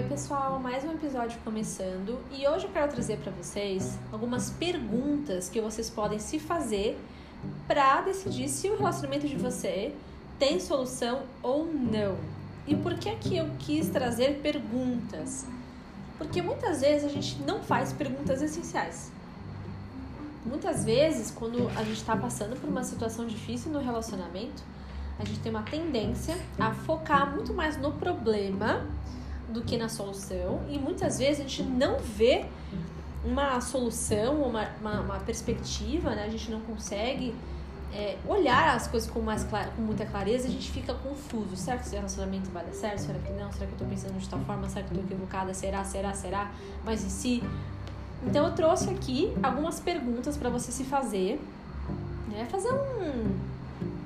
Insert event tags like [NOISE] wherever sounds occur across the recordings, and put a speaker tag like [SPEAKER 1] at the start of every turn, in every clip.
[SPEAKER 1] Oi, pessoal, mais um episódio começando e hoje eu quero trazer para vocês algumas perguntas que vocês podem se fazer para decidir se o relacionamento de você tem solução ou não. E por que que eu quis trazer perguntas? Porque muitas vezes a gente não faz perguntas essenciais. Muitas vezes, quando a gente está passando por uma situação difícil no relacionamento, a gente tem uma tendência a focar muito mais no problema do que na solução e muitas vezes a gente não vê uma solução, uma, uma, uma perspectiva, né? A gente não consegue é, olhar as coisas com, mais com muita clareza, a gente fica confuso. Será que esse relacionamento vai dar certo? Será que não? Será que eu tô pensando de tal forma? Será que eu tô equivocada? Será, será, será? Mas e se? Então eu trouxe aqui algumas perguntas para você se fazer, né? Fazer um,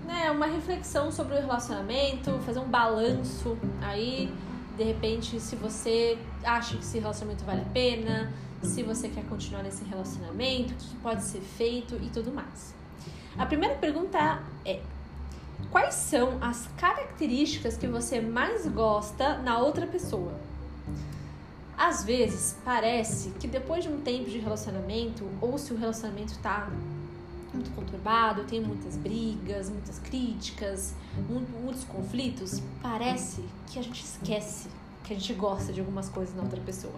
[SPEAKER 1] né, uma reflexão sobre o relacionamento, fazer um balanço aí de repente, se você acha que esse relacionamento vale a pena, se você quer continuar nesse relacionamento, o que pode ser feito e tudo mais. A primeira pergunta é: quais são as características que você mais gosta na outra pessoa? Às vezes parece que depois de um tempo de relacionamento, ou se o relacionamento está muito conturbado, tem muitas brigas, muitas críticas, muitos conflitos, parece que a gente esquece que a gente gosta de algumas coisas na outra pessoa.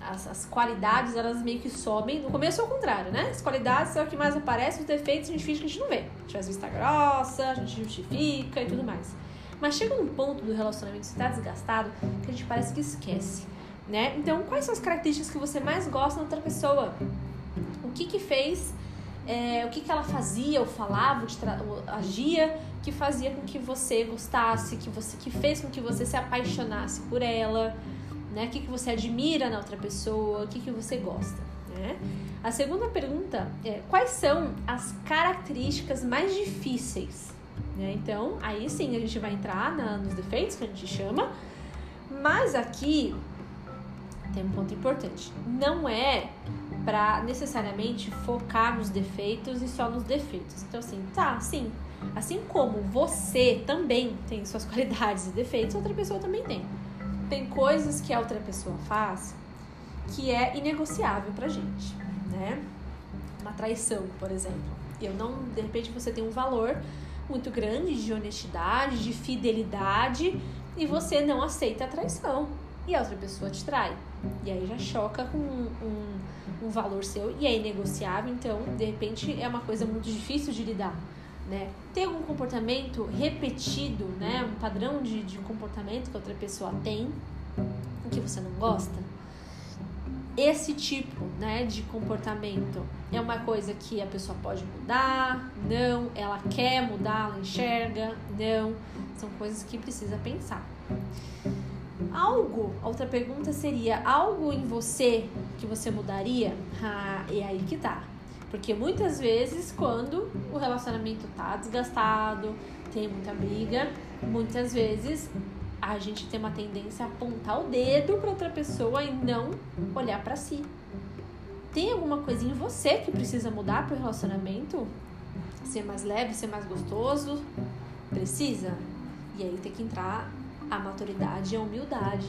[SPEAKER 1] As, as qualidades, elas meio que sobem. No começo é o contrário, né? As qualidades são o que mais aparece, os defeitos a gente finge que a gente não vê. A gente faz vista grossa, a gente justifica e tudo mais. Mas chega num ponto do relacionamento que está desgastado que a gente parece que esquece, né? Então, quais são as características que você mais gosta na outra pessoa? O que que fez é, o que, que ela fazia ou falava, ou agia, que fazia com que você gostasse, que você que fez com que você se apaixonasse por ela, né? O que, que você admira na outra pessoa, o que, que você gosta, né? A segunda pergunta é quais são as características mais difíceis, né? Então, aí sim a gente vai entrar na, nos defeitos que a gente chama, mas aqui tem um ponto importante. Não é para necessariamente focar nos defeitos e só nos defeitos. Então, assim, tá, sim. Assim como você também tem suas [LAUGHS] qualidades e defeitos, outra pessoa também tem. Tem coisas que a outra pessoa faz que é inegociável pra gente, né? Uma traição, por exemplo. Eu não, de repente você tem um valor muito grande de honestidade, de fidelidade e você não aceita a traição e a outra pessoa te trai. E aí já choca com um, um, um valor seu e é inegociável, então de repente é uma coisa muito difícil de lidar. Né? Tem algum comportamento repetido, né? um padrão de, de comportamento que outra pessoa tem que você não gosta? Esse tipo né, de comportamento é uma coisa que a pessoa pode mudar? Não. Ela quer mudar? Ela enxerga? Não. São coisas que precisa pensar. Algo, outra pergunta seria: algo em você que você mudaria? Ah, e aí que tá. Porque muitas vezes, quando o relacionamento tá desgastado, tem muita briga, muitas vezes a gente tem uma tendência a apontar o dedo para outra pessoa e não olhar para si. Tem alguma coisa em você que precisa mudar para o relacionamento? Ser mais leve, ser mais gostoso? Precisa? E aí tem que entrar a maturidade e a humildade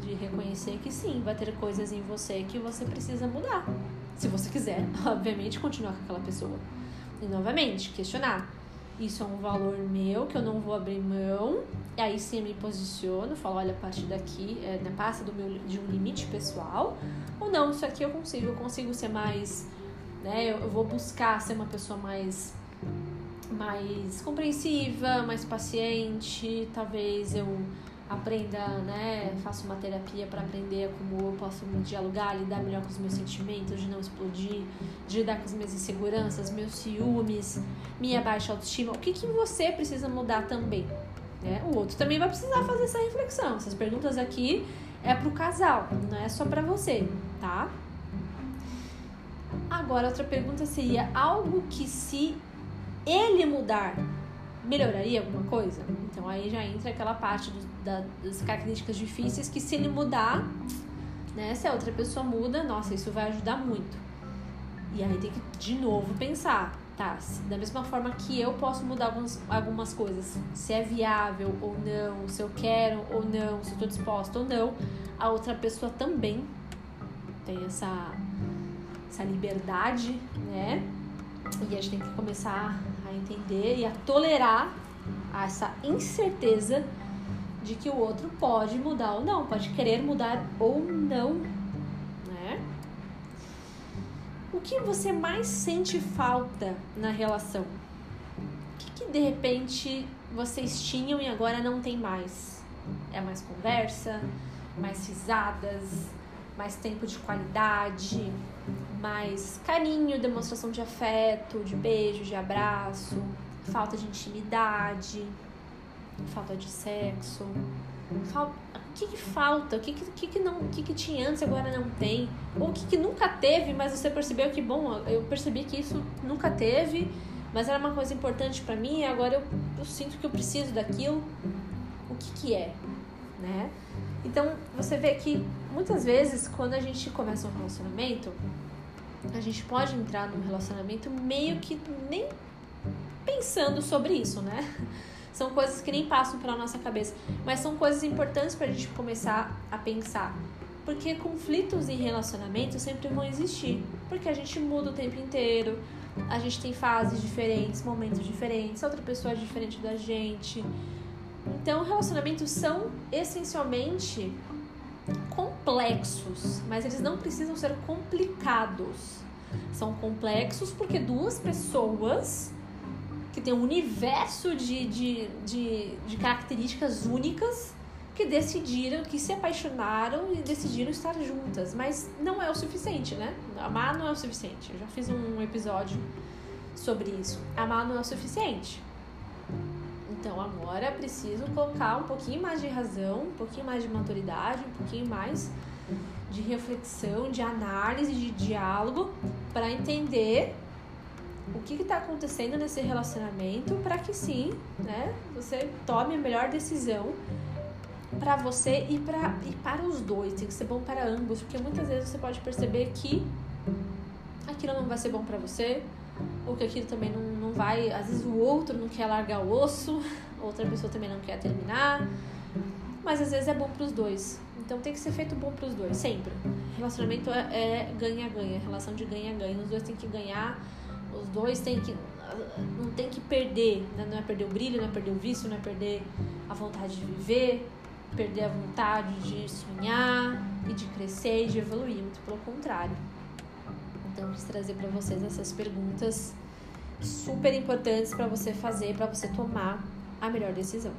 [SPEAKER 1] de reconhecer que sim, vai ter coisas em você que você precisa mudar. Se você quiser, [LAUGHS] obviamente, continuar com aquela pessoa. E novamente, questionar. Isso é um valor meu que eu não vou abrir mão. E aí sim eu me posiciono, falo, olha, a partir daqui, é, né, passa do meu, de um limite pessoal. Ou não, isso aqui eu consigo, eu consigo ser mais. Né, eu, eu vou buscar ser uma pessoa mais mais compreensiva, mais paciente, talvez eu aprenda, né, faça uma terapia para aprender como eu posso me dialogar, lidar melhor com os meus sentimentos, de não explodir, de lidar com as minhas inseguranças, meus ciúmes, minha baixa autoestima. O que, que você precisa mudar também? Né? O outro também vai precisar fazer essa reflexão. Essas perguntas aqui é pro casal, não é só para você, tá? Agora, outra pergunta seria algo que se ele mudar, melhoraria alguma coisa? Então aí já entra aquela parte do, da, das características difíceis que se ele mudar, né, se a outra pessoa muda, nossa, isso vai ajudar muito. E aí tem que de novo pensar, tá, da mesma forma que eu posso mudar algumas, algumas coisas, se é viável ou não, se eu quero ou não, se eu tô disposta ou não, a outra pessoa também tem essa, essa liberdade, né? E a gente tem que começar entender e a tolerar essa incerteza de que o outro pode mudar ou não, pode querer mudar ou não, né? O que você mais sente falta na relação? O que, que de repente vocês tinham e agora não tem mais? É mais conversa, mais risadas, mais tempo de qualidade, mais carinho, demonstração de afeto, de beijo, de abraço, falta de intimidade, falta de sexo. Falta, o que, que falta? O que, que, que, não, o que, que tinha antes e agora não tem? Ou o que, que nunca teve, mas você percebeu que, bom, eu percebi que isso nunca teve, mas era uma coisa importante para mim e agora eu, eu sinto que eu preciso daquilo. O que, que é? Né? Então, você vê que muitas vezes, quando a gente começa um relacionamento, a gente pode entrar num relacionamento meio que nem pensando sobre isso, né? [LAUGHS] São coisas que nem passam pela nossa cabeça, mas são coisas importantes para a gente começar a pensar. Porque conflitos em relacionamento sempre vão existir, porque a gente muda o tempo inteiro, a gente tem fases diferentes, momentos diferentes, outra pessoa é diferente da gente. Então, relacionamentos são essencialmente complexos, mas eles não precisam ser complicados. São complexos porque duas pessoas que têm um universo de, de, de, de características únicas que decidiram, que se apaixonaram e decidiram estar juntas. Mas não é o suficiente, né? Amar não é o suficiente. Eu já fiz um episódio sobre isso. Amar não é o suficiente. Então agora é preciso colocar um pouquinho mais de razão, um pouquinho mais de maturidade, um pouquinho mais de reflexão, de análise, de diálogo, para entender o que está acontecendo nesse relacionamento, para que sim, né, você tome a melhor decisão para você e, pra, e para os dois. Tem que ser bom para ambos, porque muitas vezes você pode perceber que aquilo não vai ser bom para você, ou que aquilo também não, não vai. Às vezes o outro não quer largar o osso, outra pessoa também não quer terminar, mas às vezes é bom para os dois. Então tem que ser feito bom para os dois, sempre. Relacionamento é ganha-ganha, é relação de ganha-ganha. Os dois têm que ganhar, os dois têm que. Não tem que perder, né? não é perder o brilho, não é perder o vício, não é perder a vontade de viver, perder a vontade de sonhar e de crescer e de evoluir, muito pelo contrário. Então, eu quis trazer para vocês essas perguntas super importantes para você fazer, para você tomar a melhor decisão.